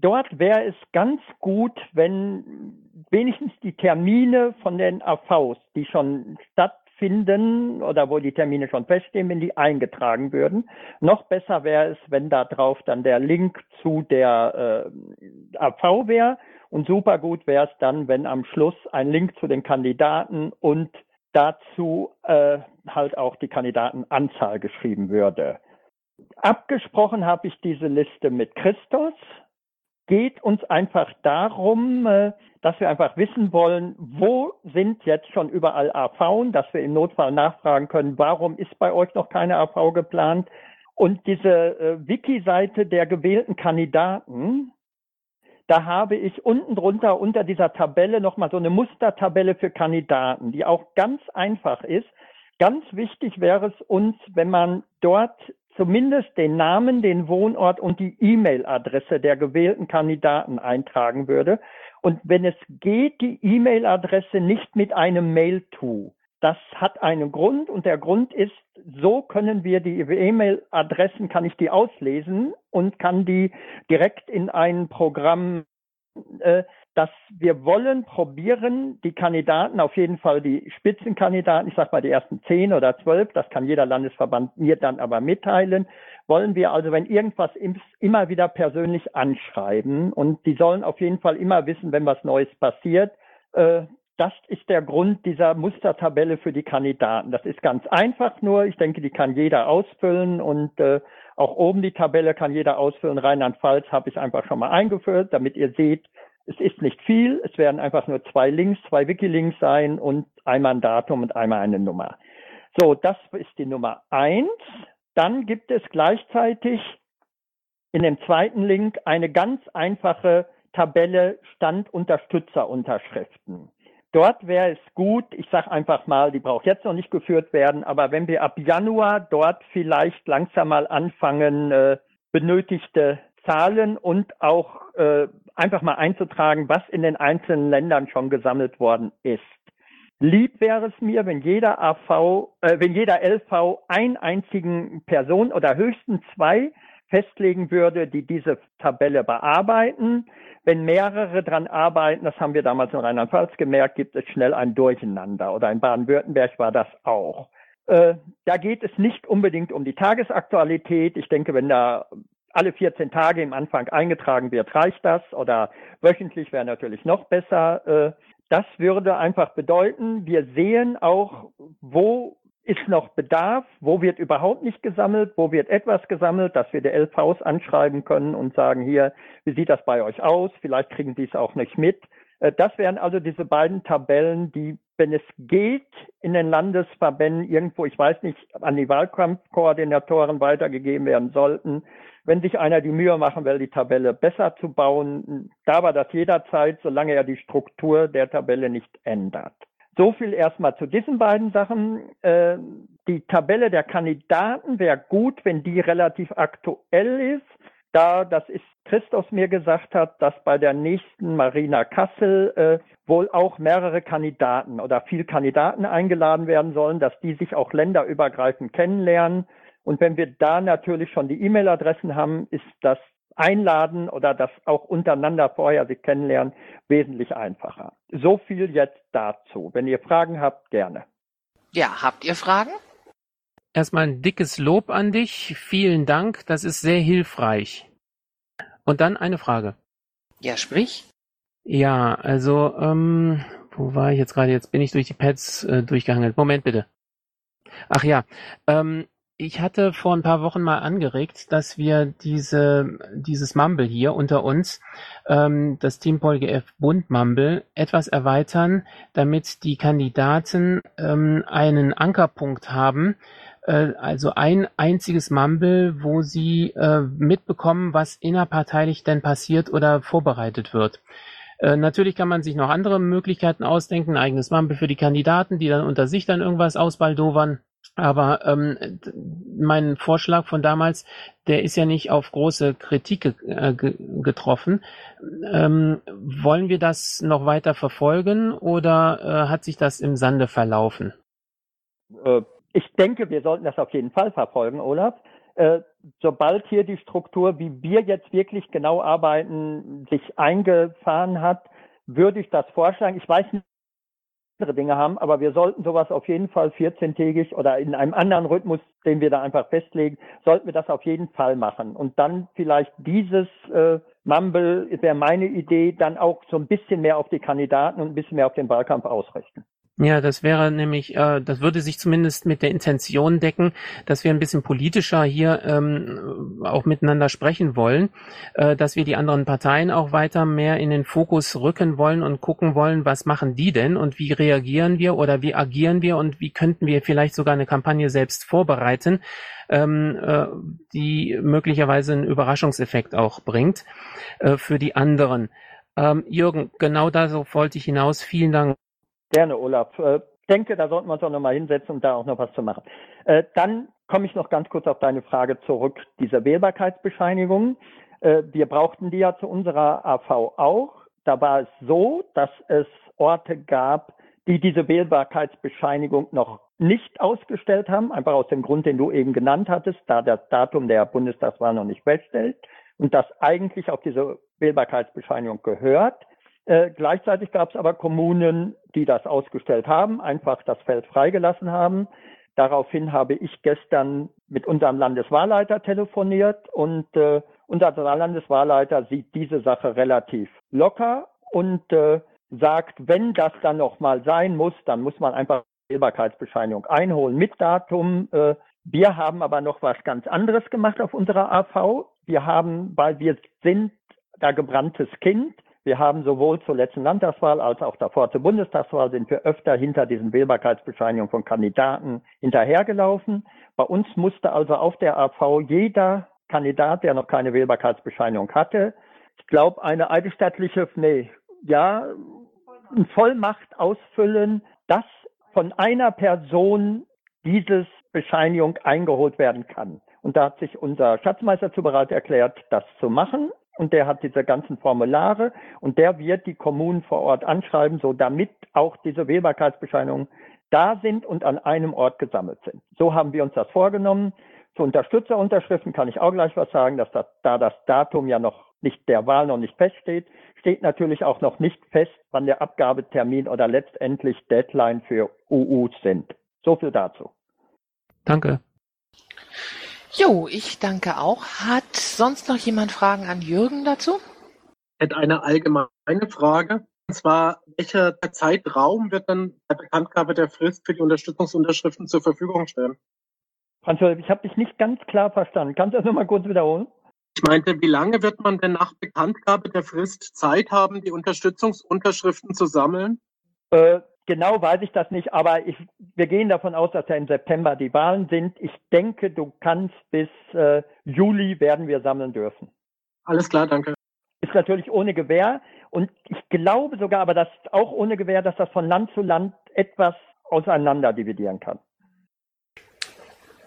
Speaker 9: Dort wäre es ganz gut, wenn wenigstens die Termine von den AVs, die schon statt finden oder wo die Termine schon feststehen, wenn die eingetragen würden. Noch besser wäre es, wenn da drauf dann der Link zu der äh, AV wäre. Und super gut wäre es dann, wenn am Schluss ein Link zu den Kandidaten und dazu äh, halt auch die Kandidatenanzahl geschrieben würde. Abgesprochen habe ich diese Liste mit Christos. Geht uns einfach darum, äh, dass wir einfach wissen wollen, wo sind jetzt schon überall AV, dass wir im Notfall nachfragen können, warum ist bei euch noch keine AV geplant? Und diese äh, Wiki-Seite der gewählten Kandidaten, da habe ich unten drunter unter dieser Tabelle nochmal so eine Mustertabelle für Kandidaten, die auch ganz einfach ist. Ganz wichtig wäre es uns, wenn man dort zumindest den Namen, den Wohnort und die E-Mail-Adresse der gewählten Kandidaten eintragen würde, und wenn es geht, die E-Mail-Adresse nicht mit einem Mail-To. Das hat einen Grund und der Grund ist, so können wir die E-Mail-Adressen, kann ich die auslesen und kann die direkt in ein Programm äh, dass wir wollen probieren, die Kandidaten, auf jeden Fall die Spitzenkandidaten, ich sage mal die ersten zehn oder zwölf, das kann jeder Landesverband mir dann aber mitteilen, wollen wir also, wenn irgendwas immer wieder persönlich anschreiben und die sollen auf jeden Fall immer wissen, wenn was Neues passiert. Äh, das ist der Grund dieser Mustertabelle für die Kandidaten. Das ist ganz einfach nur. Ich denke, die kann jeder ausfüllen und äh, auch oben die Tabelle kann jeder ausfüllen. Rheinland-Pfalz habe ich einfach schon mal eingeführt, damit ihr seht, es ist nicht viel, es werden einfach nur zwei Links, zwei Wikilinks sein und einmal ein Datum und einmal eine Nummer. So, das ist die Nummer eins. Dann gibt es gleichzeitig in dem zweiten Link eine ganz einfache Tabelle Standunterstützerunterschriften. Dort wäre es gut, ich sage einfach mal, die braucht jetzt noch nicht geführt werden, aber wenn wir ab Januar dort vielleicht langsam mal anfangen, äh, benötigte Zahlen und auch äh, einfach mal einzutragen, was in den einzelnen Ländern schon gesammelt worden ist. Lieb wäre es mir, wenn jeder AV, äh, wenn jeder LV einen einzigen Person oder höchstens zwei festlegen würde, die diese Tabelle bearbeiten. Wenn mehrere dran arbeiten, das haben wir damals in Rheinland-Pfalz gemerkt, gibt es schnell ein Durcheinander. Oder in Baden-Württemberg war das auch. Äh, da geht es nicht unbedingt um die Tagesaktualität. Ich denke, wenn da alle 14 Tage im Anfang eingetragen wird, reicht das. Oder wöchentlich wäre natürlich noch besser. Äh, das würde einfach bedeuten, wir sehen auch, wo ist noch Bedarf, wo wird überhaupt nicht gesammelt, wo wird etwas gesammelt, dass wir die LVs anschreiben können und sagen, hier, wie sieht das bei euch aus? Vielleicht kriegen die es auch nicht mit. Äh, das wären also diese beiden Tabellen, die, wenn es geht, in den Landesverbänden irgendwo, ich weiß nicht, an die Wahlkampfkoordinatoren weitergegeben werden sollten. Wenn sich einer die Mühe machen will, die Tabelle besser zu bauen, da war das jederzeit, solange er die Struktur der Tabelle nicht ändert. So viel erstmal zu diesen beiden Sachen. Äh, die Tabelle der Kandidaten wäre gut, wenn die relativ aktuell ist, da das ist Christoph mir gesagt hat, dass bei der nächsten Marina Kassel äh, wohl auch mehrere Kandidaten oder viel Kandidaten eingeladen werden sollen, dass die sich auch länderübergreifend kennenlernen. Und wenn wir da natürlich schon die E-Mail-Adressen haben, ist das einladen oder das auch untereinander vorher sich kennenlernen, wesentlich einfacher. So viel jetzt dazu. Wenn ihr Fragen habt, gerne.
Speaker 2: Ja, habt ihr Fragen?
Speaker 4: Erstmal ein dickes Lob an dich. Vielen Dank. Das ist sehr hilfreich. Und dann eine Frage.
Speaker 2: Ja, sprich.
Speaker 4: Ja, also, ähm, wo war ich jetzt gerade? Jetzt bin ich durch die Pads äh, durchgehangelt. Moment bitte. Ach ja, ähm, ich hatte vor ein paar Wochen mal angeregt, dass wir diese, dieses Mumble hier unter uns, ähm, das Team PolGF Bund Mumble, etwas erweitern, damit die Kandidaten ähm, einen Ankerpunkt haben, äh, also ein einziges Mumble, wo sie äh, mitbekommen, was innerparteilich denn passiert oder vorbereitet wird. Äh, natürlich kann man sich noch andere Möglichkeiten ausdenken, ein eigenes Mumble für die Kandidaten, die dann unter sich dann irgendwas ausbaldowern. Aber ähm, mein Vorschlag von damals, der ist ja nicht auf große Kritik äh, getroffen. Ähm, wollen wir das noch weiter verfolgen oder äh, hat sich das im Sande verlaufen?
Speaker 9: Äh, ich denke, wir sollten das auf jeden Fall verfolgen, Olaf. Äh, sobald hier die Struktur, wie wir jetzt wirklich genau arbeiten, sich eingefahren hat, würde ich das vorschlagen. Ich weiß andere Dinge haben, aber wir sollten sowas auf jeden Fall 14-tägig oder in einem anderen Rhythmus, den wir da einfach festlegen, sollten wir das auf jeden Fall machen. Und dann vielleicht dieses äh, Mumble, wäre meine Idee, dann auch so ein bisschen mehr auf die Kandidaten und ein bisschen mehr auf den Wahlkampf ausrichten.
Speaker 4: Ja, das wäre nämlich, äh, das würde sich zumindest mit der Intention decken, dass wir ein bisschen politischer hier ähm, auch miteinander sprechen wollen, äh, dass wir die anderen Parteien auch weiter mehr in den Fokus rücken wollen und gucken wollen, was machen die denn und wie reagieren wir oder wie agieren wir und wie könnten wir vielleicht sogar eine Kampagne selbst vorbereiten, ähm, äh, die möglicherweise einen Überraschungseffekt auch bringt äh, für die anderen. Ähm, Jürgen, genau darauf wollte ich hinaus. Vielen Dank.
Speaker 9: Gerne, Olaf. Äh, denke, da sollten wir uns auch nochmal hinsetzen, um da auch noch was zu machen. Äh, dann komme ich noch ganz kurz auf deine Frage zurück, diese Wählbarkeitsbescheinigung. Äh, wir brauchten die ja zu unserer AV auch. Da war es so, dass es Orte gab, die diese Wählbarkeitsbescheinigung noch nicht ausgestellt haben, einfach aus dem Grund, den du eben genannt hattest, da das Datum der Bundestagswahl noch nicht feststellt und das eigentlich auf diese Wählbarkeitsbescheinigung gehört. Äh, gleichzeitig gab es aber Kommunen, die das ausgestellt haben, einfach das Feld freigelassen haben. Daraufhin habe ich gestern mit unserem Landeswahlleiter telefoniert und äh, unser Landeswahlleiter sieht diese Sache relativ locker und äh, sagt, wenn das dann noch mal sein muss, dann muss man einfach Wählbarkeitsbescheinigung einholen mit Datum. Äh, wir haben aber noch was ganz anderes gemacht auf unserer AV. Wir haben, weil wir sind da gebranntes Kind, wir haben sowohl zur letzten Landtagswahl als auch davor zur Bundestagswahl sind wir öfter hinter diesen Wählbarkeitsbescheinigungen von Kandidaten hinterhergelaufen. Bei uns musste also auf der AV jeder Kandidat, der noch keine Wählbarkeitsbescheinigung hatte, ich glaube, eine eidesstattliche, nee, ja, eine Vollmacht ausfüllen, dass von einer Person dieses Bescheinigung eingeholt werden kann. Und da hat sich unser Schatzmeister zu bereit erklärt, das zu machen. Und der hat diese ganzen Formulare und der wird die Kommunen vor Ort anschreiben, so damit auch diese Wählbarkeitsbescheinigungen da sind und an einem Ort gesammelt sind. So haben wir uns das vorgenommen. Zu Unterstützerunterschriften kann ich auch gleich was sagen, dass das, da das Datum ja noch nicht der Wahl noch nicht feststeht, steht natürlich auch noch nicht fest, wann der Abgabetermin oder letztendlich Deadline für UU sind. So viel dazu.
Speaker 4: Danke.
Speaker 2: Jo, ich danke auch. Hat sonst noch jemand Fragen an Jürgen dazu?
Speaker 5: Ich hätte eine allgemeine Frage. Und zwar, welcher Zeitraum wird dann bei Bekanntgabe der Frist für die Unterstützungsunterschriften zur Verfügung stehen?
Speaker 9: Franz Josef, ich habe dich nicht ganz klar verstanden. Kannst du das nochmal kurz wiederholen?
Speaker 5: Ich meinte, wie lange wird man denn nach Bekanntgabe der Frist Zeit haben, die Unterstützungsunterschriften zu sammeln?
Speaker 9: Äh, genau weiß ich das nicht, aber ich, wir gehen davon aus, dass ja im September die Wahlen sind. Ich denke, du kannst bis äh, Juli werden wir sammeln dürfen.
Speaker 5: Alles klar, danke.
Speaker 9: Ist natürlich ohne Gewähr und ich glaube sogar, aber das ist auch ohne Gewähr, dass das von Land zu Land etwas auseinander dividieren kann.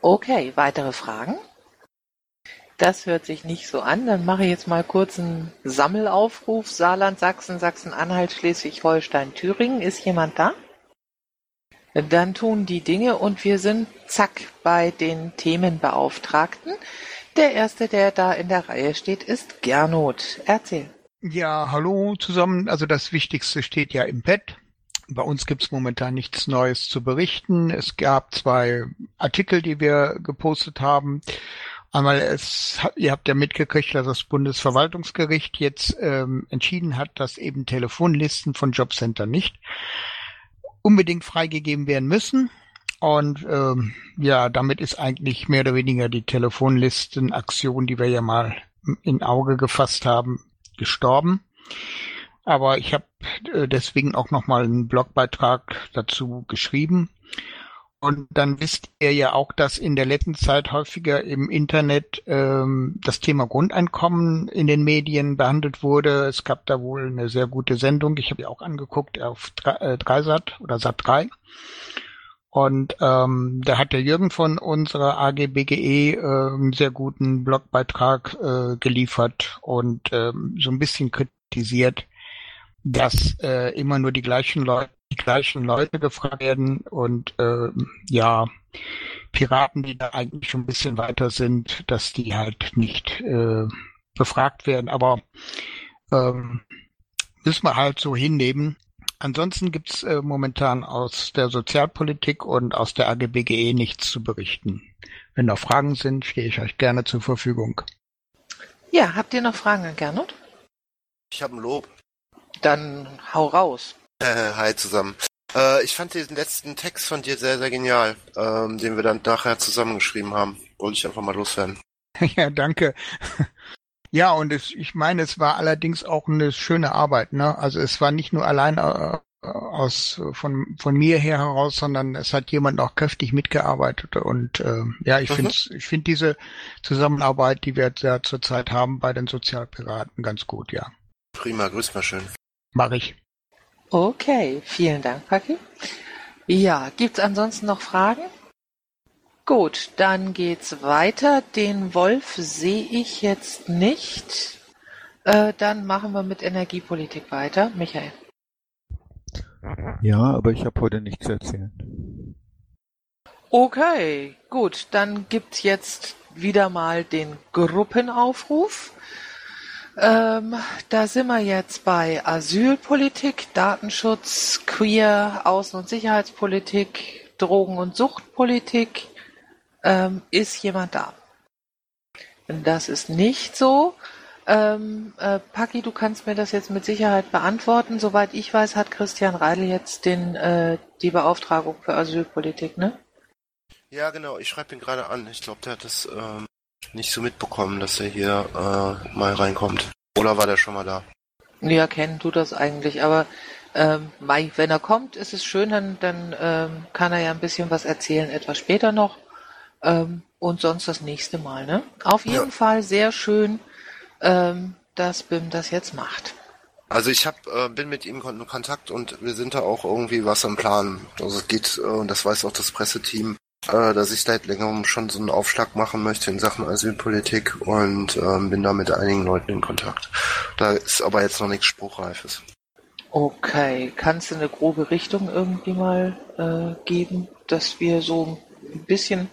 Speaker 2: Okay, weitere Fragen? Das hört sich nicht so an. Dann mache ich jetzt mal kurz einen Sammelaufruf. Saarland, Sachsen, Sachsen-Anhalt, Schleswig-Holstein, Thüringen. Ist jemand da? Dann tun die Dinge und wir sind zack bei den Themenbeauftragten. Der erste, der da in der Reihe steht, ist Gernot. Erzähl.
Speaker 10: Ja, hallo zusammen. Also das Wichtigste steht ja im Bett. Bei uns gibt's momentan nichts Neues zu berichten. Es gab zwei Artikel, die wir gepostet haben. Einmal, es, ihr habt ja mitgekriegt, dass das Bundesverwaltungsgericht jetzt ähm, entschieden hat, dass eben Telefonlisten von Jobcenter nicht unbedingt freigegeben werden müssen. Und ähm, ja, damit ist eigentlich mehr oder weniger die Telefonlistenaktion, die wir ja mal in Auge gefasst haben, gestorben. Aber ich habe äh, deswegen auch nochmal einen Blogbeitrag dazu geschrieben. Und dann wisst ihr ja auch, dass in der letzten Zeit häufiger im Internet ähm, das Thema Grundeinkommen in den Medien behandelt wurde. Es gab da wohl eine sehr gute Sendung. Ich habe die auch angeguckt auf äh, Dreisat oder Sat 3. Und ähm, da hat der Jürgen von unserer AGBGE äh, einen sehr guten Blogbeitrag äh, geliefert und ähm, so ein bisschen kritisiert, dass äh, immer nur die gleichen Leute die gleichen Leute gefragt werden und äh, ja, Piraten, die da eigentlich schon ein bisschen weiter sind, dass die halt nicht äh, befragt werden. Aber ähm, müssen wir halt so hinnehmen. Ansonsten gibt's äh, momentan aus der Sozialpolitik und aus der AGBGE nichts zu berichten. Wenn noch Fragen sind, stehe ich euch gerne zur Verfügung.
Speaker 2: Ja, habt ihr noch Fragen an Gernot?
Speaker 11: Ich habe ein Lob.
Speaker 2: Dann hau raus.
Speaker 11: Äh, hi zusammen. Äh, ich fand den letzten Text von dir sehr, sehr genial, ähm, den wir dann nachher zusammengeschrieben haben. Wollte ich einfach mal loswerden.
Speaker 10: Ja, danke. Ja, und es, ich meine, es war allerdings auch eine schöne Arbeit. Ne? Also es war nicht nur allein äh, aus von von mir her heraus, sondern es hat jemand auch kräftig mitgearbeitet und äh, ja, ich mhm. finde ich finde diese Zusammenarbeit, die wir ja zurzeit haben bei den Sozialpiraten, ganz gut, ja.
Speaker 11: Prima, grüß mal schön.
Speaker 10: Mach ich.
Speaker 2: Okay, vielen Dank, Paki. Ja, gibt's ansonsten noch Fragen? Gut, dann geht's weiter. Den Wolf sehe ich jetzt nicht. Äh, dann machen wir mit Energiepolitik weiter. Michael.
Speaker 3: Ja, aber ich habe heute nichts zu erzählen.
Speaker 2: Okay, gut, dann gibt's jetzt wieder mal den Gruppenaufruf. Ähm, da sind wir jetzt bei Asylpolitik, Datenschutz, Queer, Außen- und Sicherheitspolitik, Drogen- und Suchtpolitik. Ähm, ist jemand da? Das ist nicht so. Ähm, äh, Paki, du kannst mir das jetzt mit Sicherheit beantworten. Soweit ich weiß, hat Christian Reidel jetzt den, äh, die Beauftragung für Asylpolitik, ne?
Speaker 11: Ja, genau. Ich schreibe ihn gerade an. Ich glaube, der hat das ähm, nicht so mitbekommen, dass er hier äh, mal reinkommt. Oder war der schon mal da?
Speaker 2: Ja, kennen tut das eigentlich, aber ähm, Mai, wenn er kommt, ist es schön, dann, dann ähm, kann er ja ein bisschen was erzählen, etwas später noch. Ähm, und sonst das nächste Mal, ne? Auf jeden ja. Fall sehr schön, ähm, dass BIM das jetzt macht.
Speaker 11: Also ich hab, äh, bin mit ihm in Kontakt und wir sind da auch irgendwie was am Plan. Also es geht, äh, und das weiß auch das Presseteam, äh, dass ich seit längerem schon so einen Aufschlag machen möchte in Sachen Asylpolitik und ähm, bin da mit einigen Leuten in Kontakt. Da ist aber jetzt noch nichts Spruchreifes.
Speaker 2: Okay, kannst du eine grobe Richtung irgendwie mal äh, geben, dass wir so ein bisschen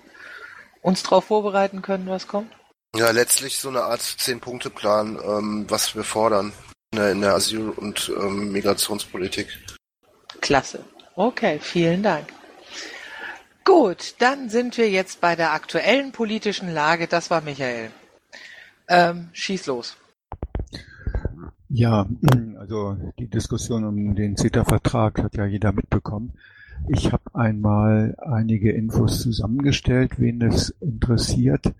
Speaker 2: uns darauf vorbereiten können, was kommt?
Speaker 11: Ja, letztlich so eine Art Zehn-Punkte-Plan, ähm, was wir fordern in der, in der Asyl- und ähm, Migrationspolitik.
Speaker 2: Klasse. Okay, vielen Dank. Gut, dann sind wir jetzt bei der aktuellen politischen Lage. Das war Michael. Ähm, schieß los.
Speaker 3: Ja, also die Diskussion um den CETA-Vertrag hat ja jeder mitbekommen. Ich habe einmal einige Infos zusammengestellt, wen es interessiert.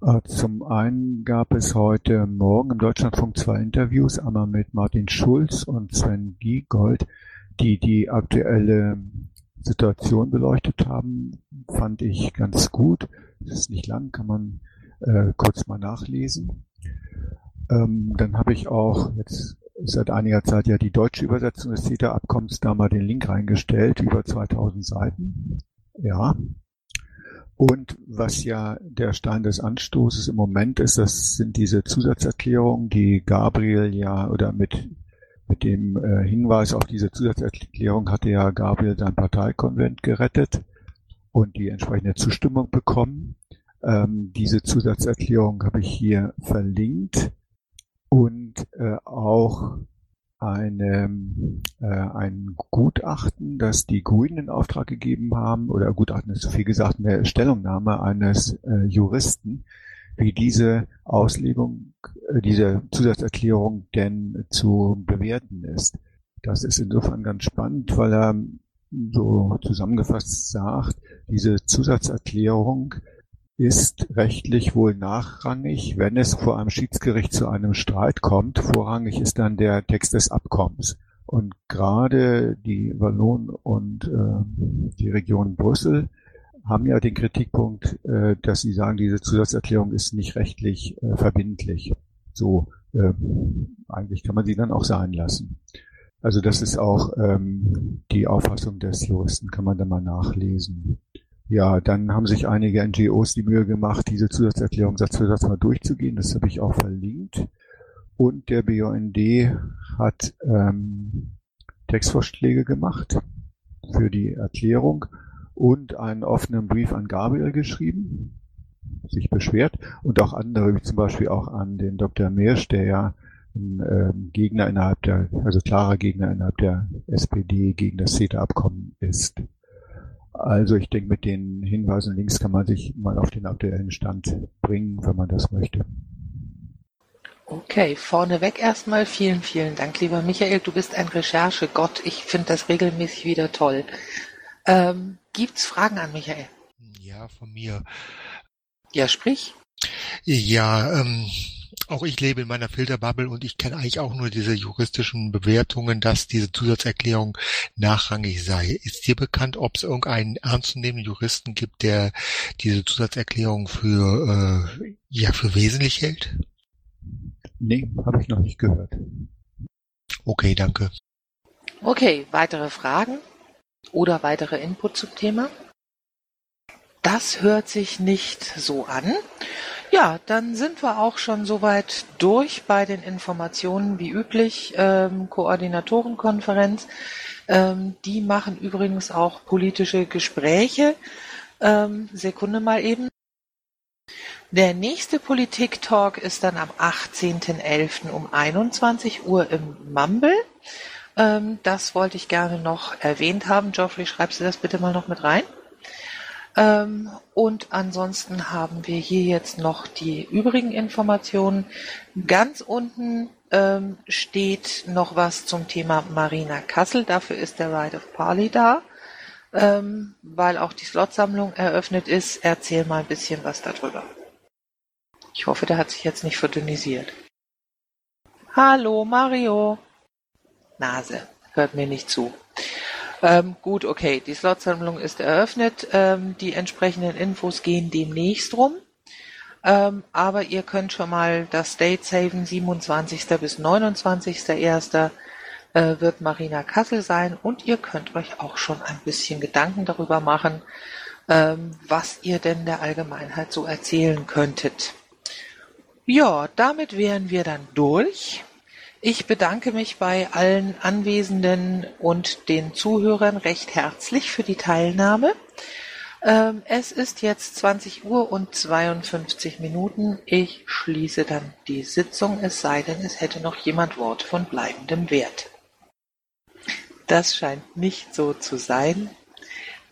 Speaker 3: Äh, zum einen gab es heute Morgen im Deutschlandfunk zwei Interviews, einmal mit Martin Schulz und Sven Giegold, die die aktuelle Situation beleuchtet haben. Fand ich ganz gut. Das ist nicht lang, kann man äh, kurz mal nachlesen. Ähm, dann habe ich auch jetzt seit einiger Zeit ja die deutsche Übersetzung des CETA-Abkommens da mal den Link reingestellt, über 2000 Seiten. Ja, und was ja der Stein des Anstoßes im Moment ist, das sind diese Zusatzerklärungen, die Gabriel ja oder mit mit dem äh, Hinweis auf diese Zusatzerklärung hatte ja Gabriel sein Parteikonvent gerettet und die entsprechende Zustimmung bekommen. Ähm, diese Zusatzerklärung habe ich hier verlinkt und äh, auch eine, äh, ein Gutachten, das die Grünen in Auftrag gegeben haben, oder Gutachten ist zu viel gesagt, eine Stellungnahme eines äh, Juristen, wie diese Auslegung, äh, diese Zusatzerklärung denn zu bewerten ist. Das ist insofern ganz spannend, weil er so zusammengefasst sagt, diese Zusatzerklärung ist rechtlich wohl nachrangig, wenn es vor einem Schiedsgericht zu einem Streit kommt. Vorrangig ist dann der Text des Abkommens. Und gerade die Wallonen und äh, die Region Brüssel haben ja den Kritikpunkt, äh, dass sie sagen, diese Zusatzerklärung ist nicht rechtlich äh, verbindlich. So, äh, eigentlich kann man sie dann auch sein lassen. Also das ist auch ähm, die Auffassung des Juristen, kann man da mal nachlesen. Ja, dann haben sich einige NGOs die Mühe gemacht, diese Zusatzerklärung Satz für Satz mal durchzugehen. Das habe ich auch verlinkt. Und der BUND hat ähm, Textvorschläge gemacht für die Erklärung und einen offenen Brief an Gabriel geschrieben, sich beschwert und auch andere, wie zum Beispiel auch an den Dr. Meersch, der ja ein ähm, Gegner innerhalb der, also klarer Gegner innerhalb der SPD gegen das CETA-Abkommen ist. Also ich denke, mit den Hinweisen links kann man sich mal auf den aktuellen Stand bringen, wenn man das möchte.
Speaker 2: Okay, vorneweg erstmal vielen, vielen Dank, lieber Michael. Du bist ein Recherchegott. Ich finde das regelmäßig wieder toll. Ähm, gibt's Fragen an Michael?
Speaker 1: Ja, von mir.
Speaker 2: Ja, sprich.
Speaker 1: Ja, ähm, auch ich lebe in meiner Filterbubble und ich kenne eigentlich auch nur diese juristischen Bewertungen, dass diese Zusatzerklärung nachrangig sei. Ist dir bekannt, ob es irgendeinen ernstzunehmenden Juristen gibt, der diese Zusatzerklärung für äh, ja für wesentlich hält?
Speaker 3: Nee, habe ich noch nicht gehört.
Speaker 1: Okay, danke.
Speaker 2: Okay, weitere Fragen oder weitere Input zum Thema? Das hört sich nicht so an. Ja, dann sind wir auch schon soweit durch bei den Informationen wie üblich. Ähm, Koordinatorenkonferenz. Ähm, die machen übrigens auch politische Gespräche. Ähm, Sekunde mal eben. Der nächste Politik-Talk ist dann am 18.11. um 21 Uhr im Mumble. Ähm, das wollte ich gerne noch erwähnt haben. Geoffrey, schreibst du das bitte mal noch mit rein? Ähm, und ansonsten haben wir hier jetzt noch die übrigen Informationen. Ganz unten ähm, steht noch was zum Thema Marina Kassel. Dafür ist der Ride of Parley da, ähm, weil auch die Slotsammlung eröffnet ist. Erzähl mal ein bisschen was darüber. Ich hoffe, der hat sich jetzt nicht verdünnisiert. Hallo Mario. Nase, hört mir nicht zu. Ähm, gut, okay, die Slotsammlung ist eröffnet. Ähm, die entsprechenden Infos gehen demnächst rum. Ähm, aber ihr könnt schon mal das Date saven, 27. bis 29.01. Äh, wird Marina Kassel sein und ihr könnt euch auch schon ein bisschen Gedanken darüber machen, ähm, was ihr denn der Allgemeinheit so erzählen könntet. Ja, damit wären wir dann durch. Ich bedanke mich bei allen Anwesenden und den Zuhörern recht herzlich für die Teilnahme. Ähm, es ist jetzt 20 Uhr und 52 Minuten. Ich schließe dann die Sitzung, es sei denn, es hätte noch jemand Wort von bleibendem Wert. Das scheint nicht so zu sein.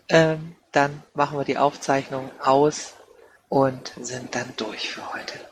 Speaker 2: Ähm, dann machen wir die Aufzeichnung aus und sind dann durch für heute.